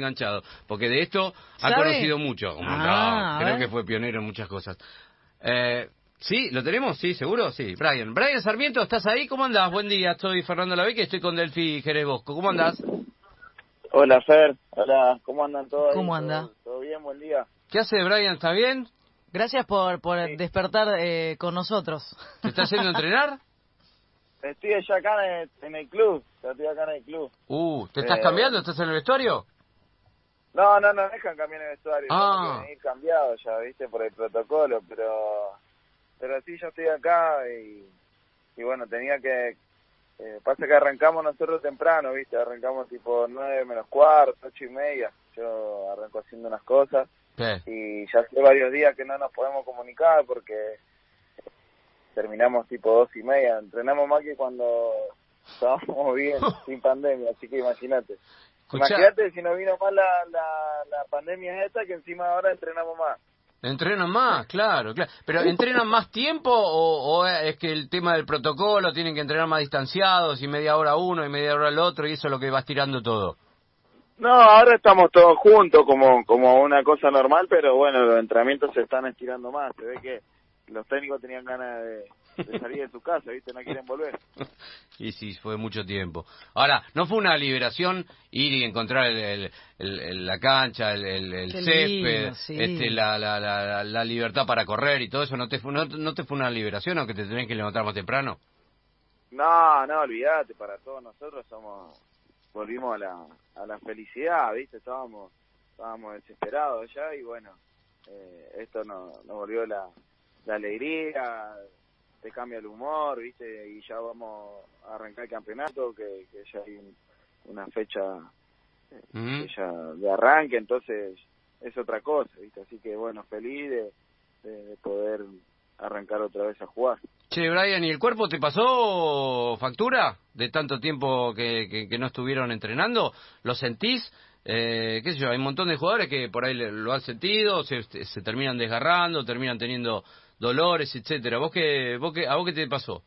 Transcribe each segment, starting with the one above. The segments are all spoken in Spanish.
enganchado, porque de esto ha ¿Sabe? conocido mucho. Ah, No, a creo ver. que fue pionero en muchas cosas. Eh, ¿Sí? ¿Lo tenemos? Sí, seguro, sí. Brian. Brian Sarmiento, ¿estás ahí? ¿Cómo andás? Buen día, estoy Fernando Laveque, estoy con Delfi Jerez Bosco. ¿Cómo andás? Hola Fer, hola, ¿cómo andan todos? ahí? ¿Cómo ¿Todo- anda? ¿Todo, bien? Buen día. ¿Qué hace Brian? ¿Está bien? Gracias por, por Sí. despertar eh, con nosotros. ¿Te está haciendo entrenar? Estoy ya acá en el, en el club, estoy acá en el club. Uh, ¿te estás Eh. cambiando? ¿Estás en el vestuario? No, no, no dejan cambiar el vestuario, Ah. venir cambiado ya, viste, por el protocolo, pero pero sí, yo estoy acá y, y bueno, tenía que... eh, pasa que arrancamos nosotros temprano, viste, arrancamos tipo nueve menos cuarto, ocho y media, yo arranco haciendo unas cosas ¿Qué? y ya hace varios días que no nos podemos comunicar porque terminamos tipo dos y media, entrenamos más que cuando estábamos bien, sin pandemia, así que imagínate. Escuchá, Imagínate si no vino más la, la, la pandemia esta, que encima ahora entrenamos más. ¿entrenan más? Claro, claro. ¿Pero entrenan más tiempo o, o es que el tema del protocolo tienen que entrenar más distanciados y media hora uno y media hora el otro y eso es lo que va estirando todo? No, ahora estamos todos juntos como, como una cosa normal, pero bueno, los entrenamientos se están estirando más. Se ve que los técnicos tenían ganas de, de salir de su casa, ¿viste? No quieren volver. Y sí, fue mucho tiempo. Ahora, ¿no fue una liberación ir y encontrar el, el- el- el- la cancha, el, el- el Qué césped, lindo, sí. este, la, la, la, la libertad para correr y todo eso? ¿No te, fue, no, no te fue una liberación aunque te tenés que levantar más temprano? No, no, olvídate, para todos nosotros somos, volvimos a la, a la felicidad, ¿viste? Estábamos, estábamos desesperados ya y bueno, eh, esto nos, nos volvió la, la alegría, cambia el humor, ¿viste? Y ya vamos a arrancar el campeonato, que, que ya hay un- una fecha Mm. que ya de arranque, entonces es otra cosa, ¿viste? Así que bueno, feliz de, de- de poder arrancar otra vez a jugar. Che, Brian, ¿y el cuerpo te pasó factura de tanto tiempo que, que, que no estuvieron entrenando? ¿Lo sentís? Eh, qué sé yo, hay un montón de jugadores que por ahí lo han sentido, se, se terminan desgarrando, terminan teniendo dolores, etcétera. ¿Vos qué, vos qué, ¿A vos qué te pasó?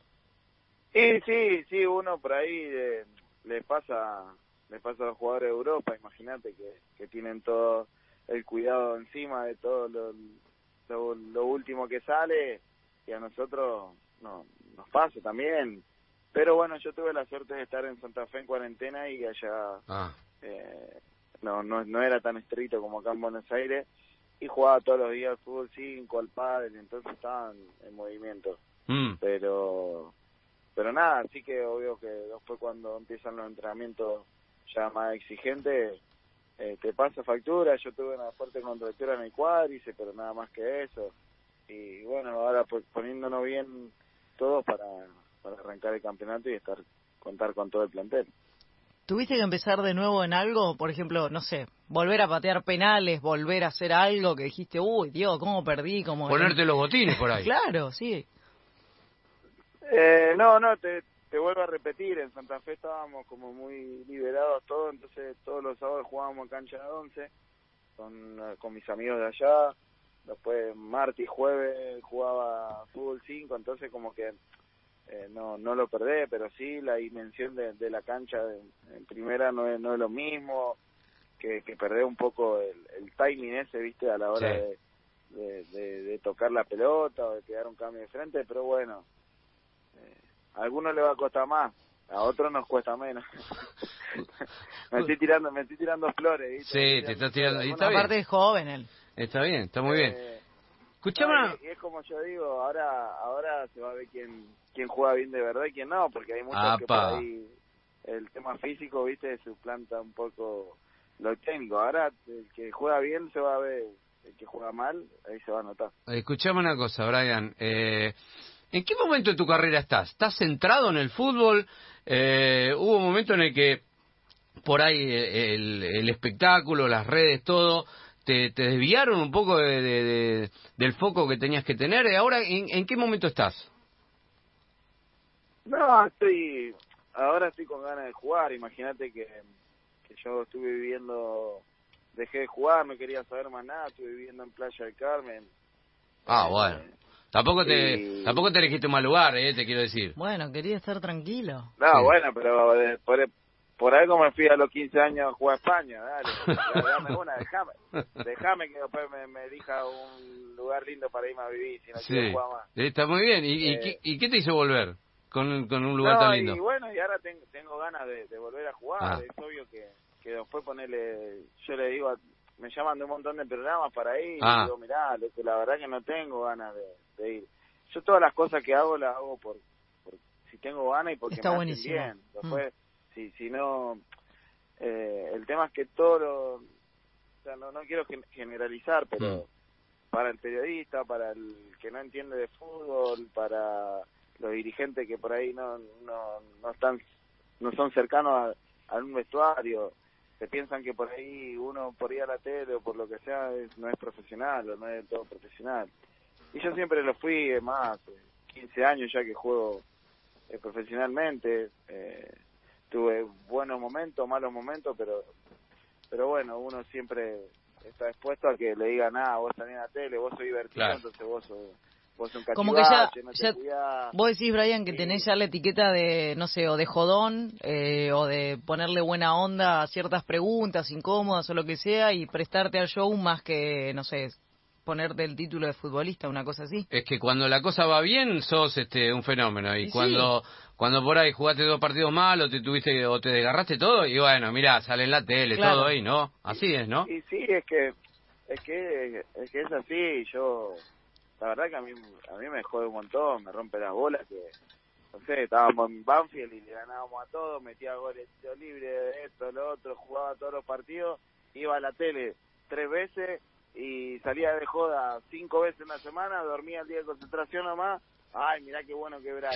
Sí, sí, sí, uno por ahí eh, le pasa le pasa a los jugadores de Europa, imagínate que, que tienen todo el cuidado encima de todo lo, lo, lo último que sale y a nosotros no, nos pasa también. Pero bueno, yo tuve la suerte de estar en Santa Fe en cuarentena y allá Ah, eh, no, no, no era tan estricto como acá en Buenos Aires y jugaba todos los días al fútbol 5, al pádel, entonces estaban en movimiento mm. pero pero nada, así que obvio que después cuando empiezan los entrenamientos ya más exigentes, eh, te pasa factura, yo tuve una fuerte contractura en el cuádriceps, pero nada más que eso, y bueno, ahora pues, poniéndonos bien todos para, para arrancar el campeonato y estar contar con todo el plantel. ¿Tuviste que empezar de nuevo en algo? Por ejemplo, no sé, volver a patear penales, volver a hacer algo que dijiste, uy, Dios, ¿cómo perdí? ¿Cómo... Ponerte los botines por ahí. Claro, sí. Eh, no, no, te, te vuelvo a repetir, en Santa Fe estábamos como muy liberados todos, entonces todos los sábados jugábamos en cancha de 11 con, con mis amigos de allá, después martes y jueves jugaba fútbol 5, entonces como que eh, no no lo perdé, pero sí la dimensión de, de la cancha de- en primera no es, no es lo mismo, que, que perder un poco el, el timing ese, viste, a la hora Sí. de, de, de- de tocar la pelota o de pegar un cambio de frente, pero bueno, eh, a algunos le va a costar más, a otros nos cuesta menos. me estoy tirando, me estoy tirando flores, ¿viste? Sí, te estás tirando- y está bien. Aparte es joven él. Está bien, está muy bien. Escuchame, y, y es como yo digo, ahora ahora se va a ver quién quién juega bien de verdad y quién no, porque hay muchos que por ahí el tema físico, viste, suplanta un poco lo técnico. Ahora el que juega bien se va a ver, el que juega mal, ahí se va a notar. escuchame una cosa, Brian. Eh, ¿En qué momento de tu carrera estás? ¿Estás centrado en el fútbol? Eh, ¿Hubo un momento en el que por ahí el, el espectáculo, las redes, todo, te, te desviaron un poco de, de- de- del foco que tenías que tener? ¿Y ahora en, en qué momento estás? No, estoy ahora estoy con ganas de jugar. Imagínate que, que yo estuve viviendo, dejé de jugar, no quería saber más nada, estuve viviendo en Playa del Carmen. Ah, Eh, bueno. Tampoco te, tampoco te elegiste un mal lugar, eh, te quiero decir. Bueno, quería estar tranquilo. No, Sí. bueno, pero de- por, por algo me fui a los 15 años a jugar a España, dale, dame una, déjame, déjame que después me, me elija un lugar lindo para irme a vivir, si no Sí, quiero jugar más. está muy bien. ¿Y, y Eh, qué, y qué te hizo volver con, con un lugar No, tan lindo? Y bueno, y ahora tengo, tengo ganas de, de volver a jugar. Ah. Es obvio que, que después ponerle. Yo le digo, a- me llaman de un montón de programas para ir. Ah. Y digo, mirá, loco, la verdad que no tengo ganas de, de ir. Yo todas las cosas que hago las hago por, por si tengo ganas y porque Está me buenísimo. Hacen bien. Después, si, si no. Eh, el tema es que todo lo. O sea, no, no quiero gen- generalizar, pero para el periodista, para el que no entiende de fútbol, para los dirigentes que por ahí no no, no están no son cercanos a, a un vestuario, se piensan que por ahí uno por ir a la tele o por lo que sea es- no es profesional o no es del todo profesional. Y yo siempre lo fui, más, eh, 15 años ya que juego eh, profesionalmente, eh, tuve buenos momentos, malos momentos, pero pero bueno, uno siempre está expuesto a que le digan, ah, vos salís en la tele, vos sos divertido, Claro. entonces vos sos, vos sos un Como que ya- no te ya- cuidás. Vos decís, Brian, que Sí. tenés ya la etiqueta de, no sé, o de jodón, eh, o de ponerle buena onda a ciertas preguntas incómodas o lo que sea, y prestarte al show más que, no sé, ponerte el título de futbolista, una cosa así. Es que cuando la cosa va bien sos este un fenómeno y Y sí. cuando cuando por ahí jugaste dos partidos mal o te tuviste o te desgarraste todo y bueno, mirá, sale en la tele Claro. todo ahí, ¿no? Así es, ¿no? Y sí, es que es que es que es así, yo la verdad que a mí a mí me jode un montón, me rompe las bolas que no sé, estábamos en Banfield y le ganábamos a todos, metía goles libre, esto, lo otro, jugaba todos los partidos, iba a la tele tres veces y salía de joda cinco veces en la semana, dormía el día de concentración nomás, ay, mirá qué bueno que Brian.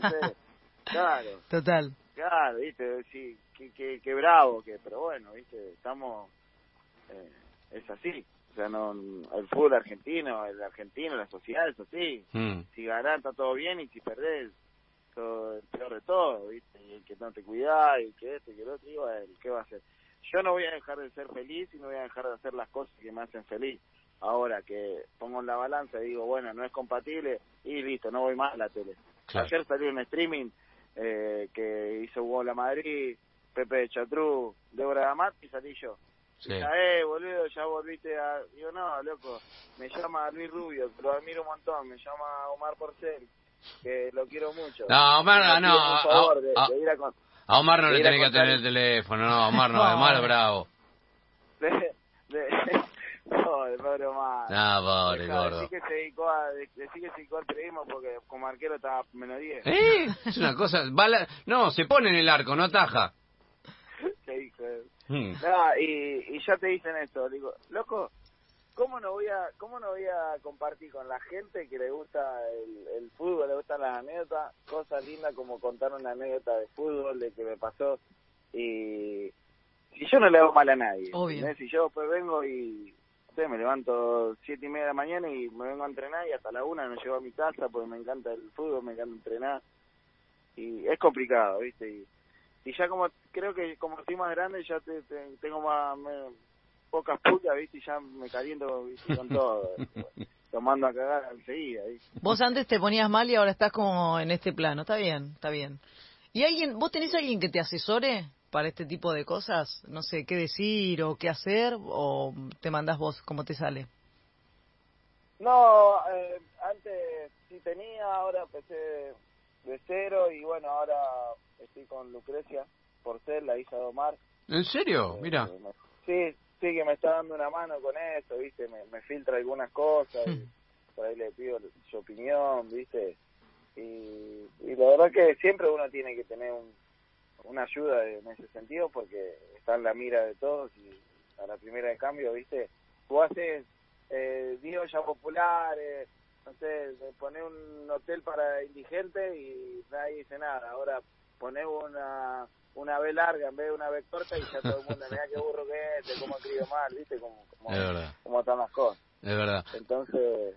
no sé, claro. Total. Claro, viste, sí, que, que, que bravo, que, pero bueno, viste, estamos, eh, es así, o sea, no, el fútbol argentino, el argentino, la sociedad es así, Mm. si ganás está todo bien y si perdés, todo, el peor de todo, viste, y el que no te cuida, y el que este, y que el otro, y bueno, ¿qué va a hacer? Yo no voy a dejar de ser feliz y no voy a dejar de hacer las cosas que me hacen feliz. Ahora que pongo en la balanza y digo, bueno, no es compatible, y listo, no voy más a la tele. Claro. Ayer salió un streaming eh, que hizo Hugo La Madrid, Pepe de Chatrú, Débora Damat y salí yo. Sí. Ya, eh, boludo, ya volviste a... Digo, no, loco, me llama Luis Rubio, que lo admiro un montón, me llama Omar Porcel, que lo quiero mucho. No, Omar, no, pide un favor de, a- de ir a con- A Omar no le tenés que atender el teléfono, no, Omar no, Omar es bravo. de, de, no, de pobre Omar. No, pobre Dejá, gordo. Decí que se dedicó a, de- decí que se dedicó al periodismo porque como arquero estaba menos 10. ¿Eh? Es una cosa, va la- no, se pone en el arco, no ataja. Qué hijo de- Mm. No, y, y ya te dicen esto, digo, loco, ¿cómo no voy a cómo no voy a compartir con la gente que le gusta el, el fútbol, le gustan las anécdotas, cosas lindas como contar una anécdota de fútbol, de que me pasó, y si yo no le hago mal a nadie, Obvio. si yo pues vengo y no sé, me levanto siete y media de la mañana y me vengo a entrenar y hasta la una me llevo a mi casa porque me encanta el fútbol, me encanta entrenar, y es complicado, ¿viste? Y, y ya como creo que como estoy más grande ya te, te- tengo más me- pocas putas viste y ya me caliento ¿viste? con todo lo mando a cagar enseguida ¿viste? Vos antes te ponías mal y ahora estás como en este plano. Está bien, está bien. ¿Y alguien, vos tenés alguien que te asesore para este tipo de cosas? No sé, qué decir o qué hacer, o te mandás vos como te sale. no eh, antes sí tenía ahora empecé de cero y bueno ahora estoy con Lucrecia Porcel la hija de Omar ¿En serio? Eh, Mira. me- sí sí que me está dando una mano con eso viste me, me filtra algunas cosas y por ahí le pido su opinión viste y, y la verdad que siempre uno tiene que tener un, una ayuda en ese sentido porque está en la mira de todos y a la primera de cambio viste tú haces eh, ya populares no sé poner un hotel para indigentes y nadie dice nada. Ahora poner una una B larga en vez de una B corta y ya todo el mundo mira qué burro este, cómo escribe mal viste Es cómo están las cosas es verdad. entonces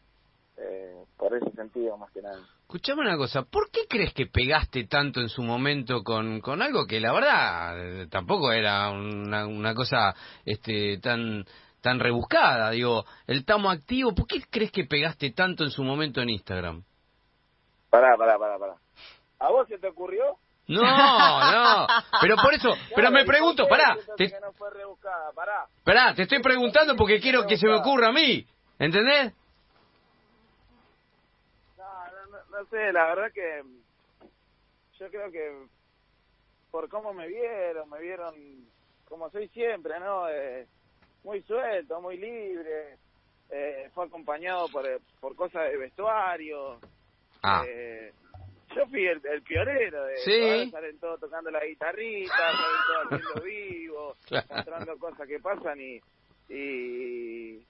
eh, por ese sentido más que nada Escuchame una cosa, ¿por qué crees que pegaste tanto en su momento con, con algo que la verdad eh, tampoco era una, una cosa este tan tan rebuscada? Digo, el tamo activo, ¿por qué crees que pegaste tanto en su momento en Instagram? Pará, pará, pará, pará. ¿A vos se te ocurrió No, no. Pero por eso, pero me pregunto, pará. Te, Que no fue rebuscada, pará. te estoy preguntando porque quiero que se me ocurra a mí. ¿Entendés? No, no, sé, la verdad que yo creo que por cómo me vieron, me vieron como soy siempre, ¿no? Eh, muy suelto, muy libre. Eh, fue acompañado por, eh, por cosas de vestuario. Ah. Eh, yo fui el, el pionero de Sí. ahora salen todos tocando la guitarrita, salen todos haciendo vivo, Claro. mostrando cosas que pasan y, y,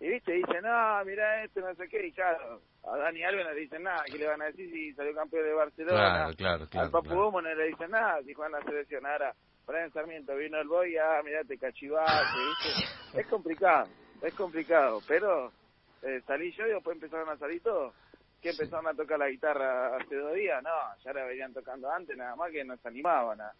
y viste, dicen, no, mira esto, no sé qué, y claro, a Dani Alves no le dicen nada, ¿qué le van a decir si salió campeón de Barcelona? Claro, claro, claro, Al Papu claro. Gómez no le dicen nada, si juegan la selección, ahora Brian Sarmiento vino el boy, ah, mirá, te cachivaste, viste, es complicado, es complicado, pero eh, salí yo y después empezaron a salir todos. Que empezaron a tocar la guitarra hace dos días, no, ya la venían tocando antes, nada más que nos animaban a,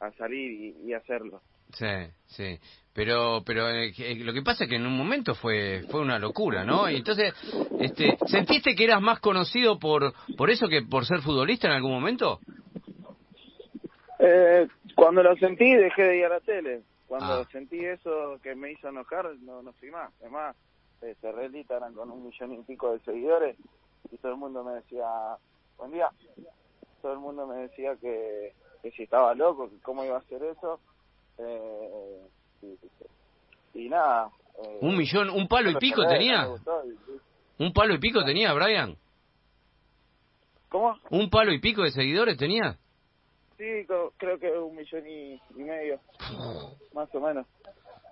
a salir y, y hacerlo. Sí, sí. Pero, pero eh, que- lo que pasa es que en un momento fue, fue una locura, ¿no? Y entonces, este, ¿sentiste que eras más conocido por, por eso que por ser futbolista en algún momento? Eh, cuando lo sentí dejé de ir a la tele. Cuando Ah. sentí eso que me hizo enojar, no, no fui más. Es más, eh, cerré el Instagram con un millón y pico de seguidores y todo el mundo me decía, buen día. Todo el mundo me decía que, que si estaba loco, que cómo iba a hacer eso. Eh, y, y nada. eh, ¿Un millón, un palo y pico tenía? ¿Un palo y pico tenía, Brian? ¿Cómo? ¿Un palo y pico de seguidores tenía? Sí, creo que un millón y, y medio, más o menos.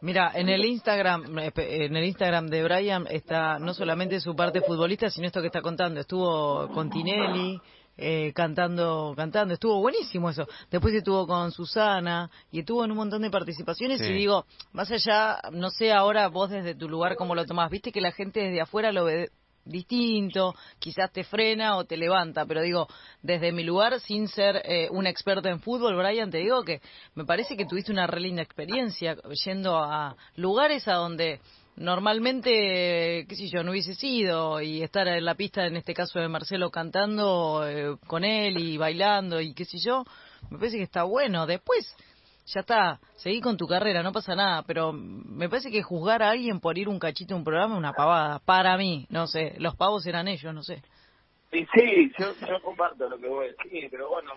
Mira, en el Instagram, en el Instagram de Brian está no solamente su parte futbolista, sino esto que está contando. Estuvo con Tinelli eh, cantando, cantando, estuvo buenísimo eso. Después estuvo con Susana y estuvo en un montón de participaciones Sí. y digo, más allá, no sé ahora vos desde tu lugar cómo lo tomás. Viste que la gente desde afuera lo ve distinto, quizás te frena o te levanta, pero digo, desde mi lugar, sin ser eh, un experto en fútbol, Brian, te digo que me parece que tuviste una re linda experiencia yendo a lugares a donde normalmente, qué sé yo, no hubiese sido y estar en la pista, en este caso de Marcelo, cantando eh, con él y bailando y qué sé yo, me parece que está bueno. Después, ya está, seguí con tu carrera, no pasa nada, pero me parece que juzgar a alguien por ir un cachito a un programa es una pavada, para mí, no sé, los pavos eran ellos, no sé. Sí, sí, yo, comparto lo que vos decís, pero bueno,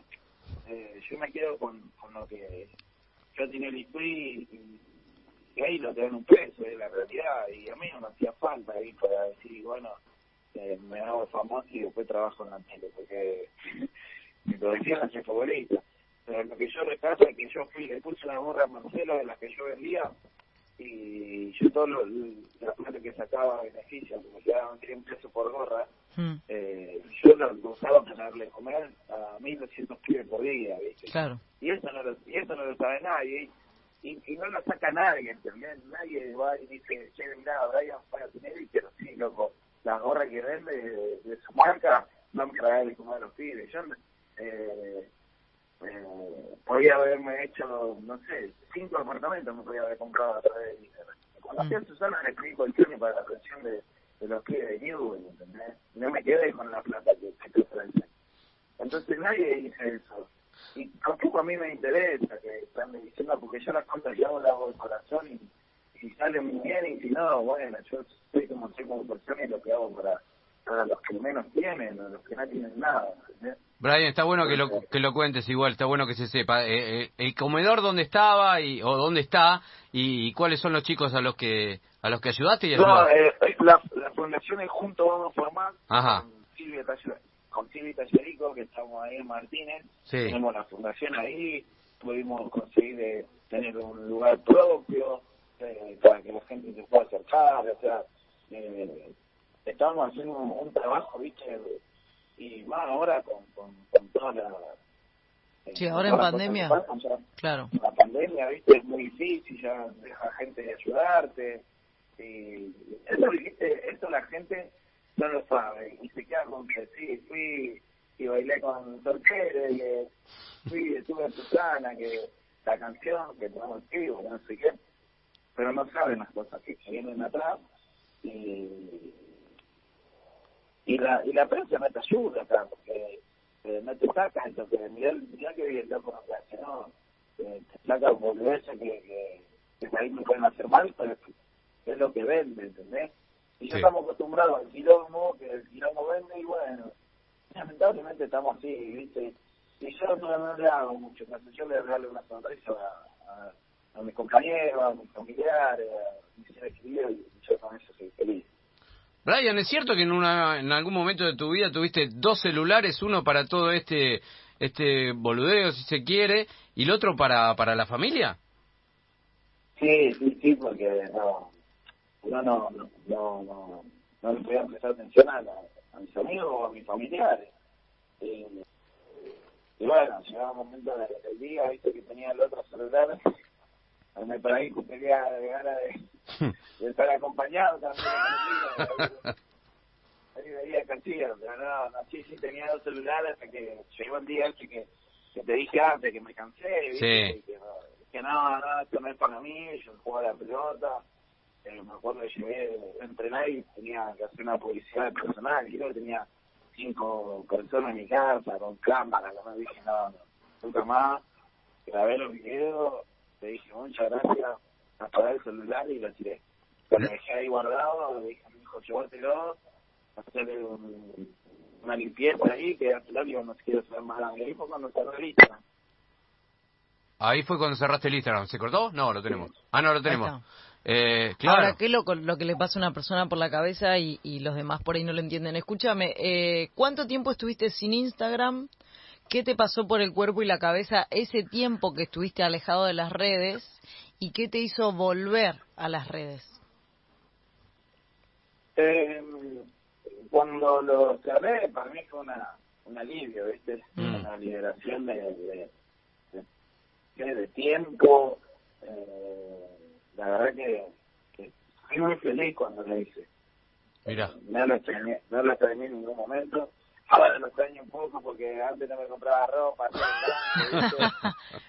eh, yo me quedo con, lo que yo tenía el fui y, ahí lo te dan un peso, es la realidad, y a mí no me hacía falta ahí para decir, bueno, eh, me hago famoso y después trabajo en la tele, porque mi profesión es futbolista. Pero lo que yo rescato es que yo fui, le puse una gorra a Marcelo de las que yo vendía, y yo todo lo, la plata que sacaba beneficio, como se daban 100 pesos por gorra, Mm, eh, yo lo, usaba para darle de comer a 1.200 pibes por día, ¿viste? claro. Y eso no lo, y eso no lo sabe nadie. Y, y no lo saca nadie, ¿entendés? Nadie va y dice, che, mirá, Brian para tener, pero sí, loco, la gorra que vende de, de su marca, no me darle de comer a los pibes. Yo, eh, eh, podía haberme hecho, no sé, cinco apartamentos me podía haber comprado a través de Instagram. Cuando Mm. fui a Susana le pedí colchones para la pensión de, de los pibes de Newell, ¿entendés? No me quedé con la plata que, que te ofrecen. Entonces nadie dice eso. Y tampoco a mí me interesa que están diciendo, porque yo las cosas yo las hago de corazón y si salen muy bien y si no, bueno, yo soy como soy como persona y lo que hago para, para los que menos tienen o los que no tienen nada. Brian, está bueno que lo, que lo cuentes igual, está bueno que se sepa. Eh, eh, el comedor dónde estaba y, o dónde está y, cuáles son los chicos a los que a los que ayudaste y No, ayudaste. eh, la, la fundación es Juntos Vamos a Formar Ajá. con Silvia, Taller- con Silvia Tallerico, que estamos ahí en Martínez. Sí. Tenemos la fundación ahí, pudimos conseguir eh, tener un lugar propio eh, para que la gente se pueda acercar, o sea, eh, estamos haciendo un, un trabajo, viste, y más ahora con, con, con toda la... eh, Sí, ahora en pandemia. Claro. la pandemia, viste, es muy difícil, ya deja gente de ayudarte. Y eso, viste, eso la gente no lo sabe. Y se queda con que sí, fui y bailé con Torquere, que fui, estuve en Susana, que la canción, que tomamos vivo, no sé qué. Pero no saben las cosas que vienen atrás. Y, y la y la prensa no te ayuda acá, porque eh, no te sacas entonces mirá, mirá que bien loco no te hace, no, eh, te saca boludeces que, que, que por ahí me pueden hacer mal, pero es, es lo que vende, ¿entendés? Y Sí. estamos acostumbrados al quilombo, que el quilombo vende y bueno, lamentablemente estamos así, ¿viste? Y yo no, no le hago mucho caso, yo le regalo una sonrisa a, a, a mis compañeros, a mis familiares, a mis seres queridos y yo con eso soy feliz. Brian, ¿es cierto que en, una, en algún momento de tu vida tuviste dos celulares, uno para todo este este boludeo, si se quiere, y el otro para, para la familia? Sí, sí, sí, porque no, no, no, no, no, no le podía prestar atención a, mis amigos o a mis familiares. Y, y bueno, llegaba un momento del día, viste, que tenía el otro celular, donde por ahí tenía de ganas de, de estar acompañado también. Ahí veía canciones, pero no, no, sí, sí, tenía dos celulares hasta que llegó el día ese que, que te dije antes, que me cansé, ¿viste? Sí. Y que, no, que no, no, esto no es para mí, yo jugaba la pelota, eh, me acuerdo que llegué a entrenar y tenía que hacer una publicidad personal, creo que tenía cinco personas en mi casa, con cámara, que me dije, no, no, nunca más, grabé los videos, te dije, muchas gracias, apagué el celular y lo tiré. Lo dejé ahí guardado, le dije a mi hijo, llévatelo, hacerle un- una limpieza ahí, que al final yo no quiero saber más nada. Ahí fue cuando cerré el Instagram. Ahí fue cuando cerraste el Instagram. ¿Se cortó? No, lo tenemos. Ah, no, lo tenemos. Eh, claro. Ahora, ¿qué es lo, lo que le pasa a una persona por la cabeza y, y los demás por ahí no lo entienden? Escúchame, eh, ¿cuánto tiempo estuviste sin Instagram? ¿Qué te pasó por el cuerpo y la cabeza ese tiempo que estuviste alejado de las redes? ¿Y qué te hizo volver a las redes? Eh, cuando lo cerré, para mí fue una, un alivio, ¿viste? Mm. Una liberación de, de, de, de tiempo. Eh, la verdad que, que fui muy feliz cuando lo hice. Mira. No lo extrañé, no lo extrañé en ningún momento. Ahora lo extraño un poco porque antes no me compraba ropa.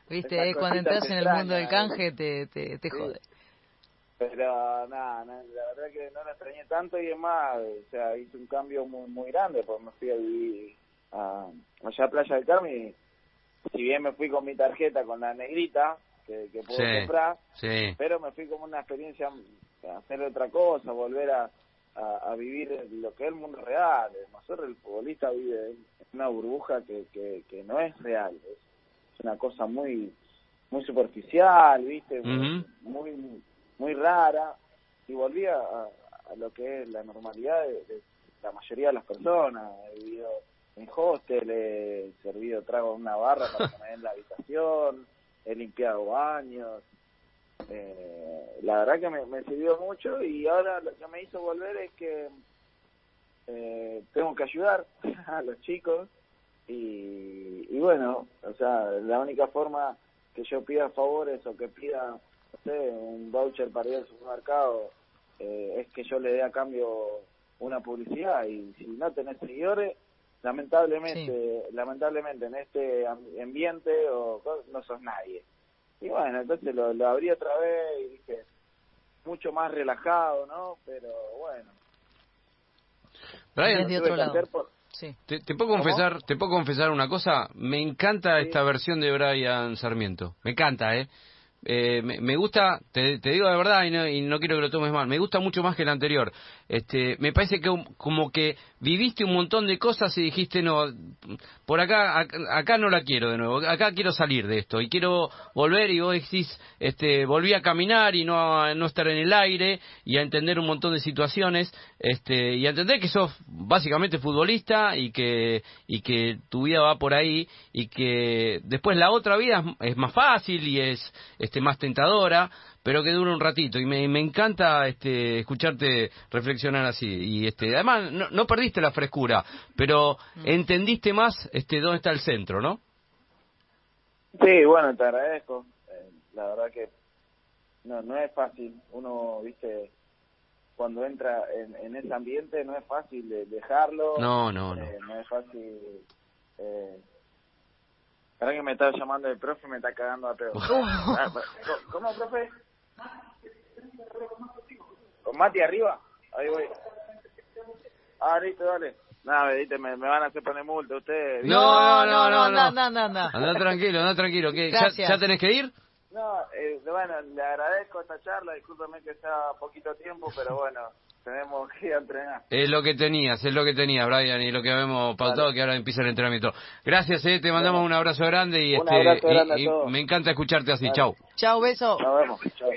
¿viste? Eh, Cuando entras en el mundo del canje te, te, te Sí. jode. Pero nada, nada, la verdad que no lo extrañé tanto y es más, o sea, hice un cambio muy muy grande porque me fui a vivir a, allá a Playa del Carmen y si bien me fui con mi tarjeta con la negrita que, que puedo Sí. comprar, Sí. pero me fui como una experiencia hacer otra cosa, volver a, a, a vivir lo que es el mundo real. Nosotros el futbolista vive en una burbuja que, que, que no es real, es una cosa muy muy superficial, ¿viste? Muy, muy, muy rara y volví a, lo que es la normalidad de, de la mayoría de las personas. He vivido en hostel, he servido trago en una barra para me den la habitación, he limpiado baños. Eh, la verdad que me, me sirvió mucho y ahora lo que me hizo volver es que eh, tengo que ayudar a los chicos y, y bueno, o sea, la única forma que yo pida favores o que pida, no sé, un voucher para ir al supermercado eh, es que yo le dé a cambio una publicidad y si no tenés seguidores, lamentablemente, lamentablemente en este am- ambiente o no sos nadie. Y bueno, entonces lo, lo abrí otra vez y dije, mucho más relajado, ¿no? Pero bueno. Brian, tuve otro lado. hacer por- Sí. ¿te, te puedo ¿Cómo? confesar, te puedo confesar una cosa? Me encanta Sí. esta versión de Brian Sarmiento. Me encanta, ¿eh? Eh, me, me gusta, te, digo de verdad y no, y no quiero que lo tomes mal, me gusta mucho más que el anterior. Este, me parece que como que viviste un montón de cosas y dijiste, no, por acá, acá, acá no la quiero de nuevo, acá quiero salir de esto y quiero volver y vos decís, este, volví a caminar y no a no estar en el aire y a entender un montón de situaciones, este, y a entender que sos básicamente futbolista y que, y que tu vida va por ahí y que después la otra vida es, es más fácil y es, este, más tentadora, pero que dura un ratito y me, me encanta este escucharte reflexionar así y este además no, no perdiste la frescura pero entendiste más este dónde está el centro no Sí, bueno, te agradezco. Eh, la verdad que no no es fácil. Uno, viste, cuando entra en, en ese ambiente no es fácil de dejarlo. no no no Eh, no es fácil. Eh, Ahora que me está llamando el profe me está cagando a pedo. Ah, ¿Cómo, ¿Cómo, profe? ¿Con Mati arriba? Ahí voy. Ah, listo, dale. Nada, ¿viste? Me, me van a hacer poner multa ustedes. No, no, no, no, anda, no. anda, anda, tranquilo, anda tranquilo. ¿Qué? ¿Ya, Gracias. ¿Ya tenés que ir? No, eh, bueno, le agradezco esta charla, discúlpame que sea poquito tiempo, pero bueno, tenemos que ir a entrenar. Es lo que tenías, es lo que tenías, Brian, y lo que habíamos pautado, que ahora empieza el entrenamiento. Gracias, eh, te mandamos un abrazo grande y, Un este, abrazo grande a y- y todos. me encanta escucharte así. Vale. Chau. Chao, beso. Nos vemos. Chao.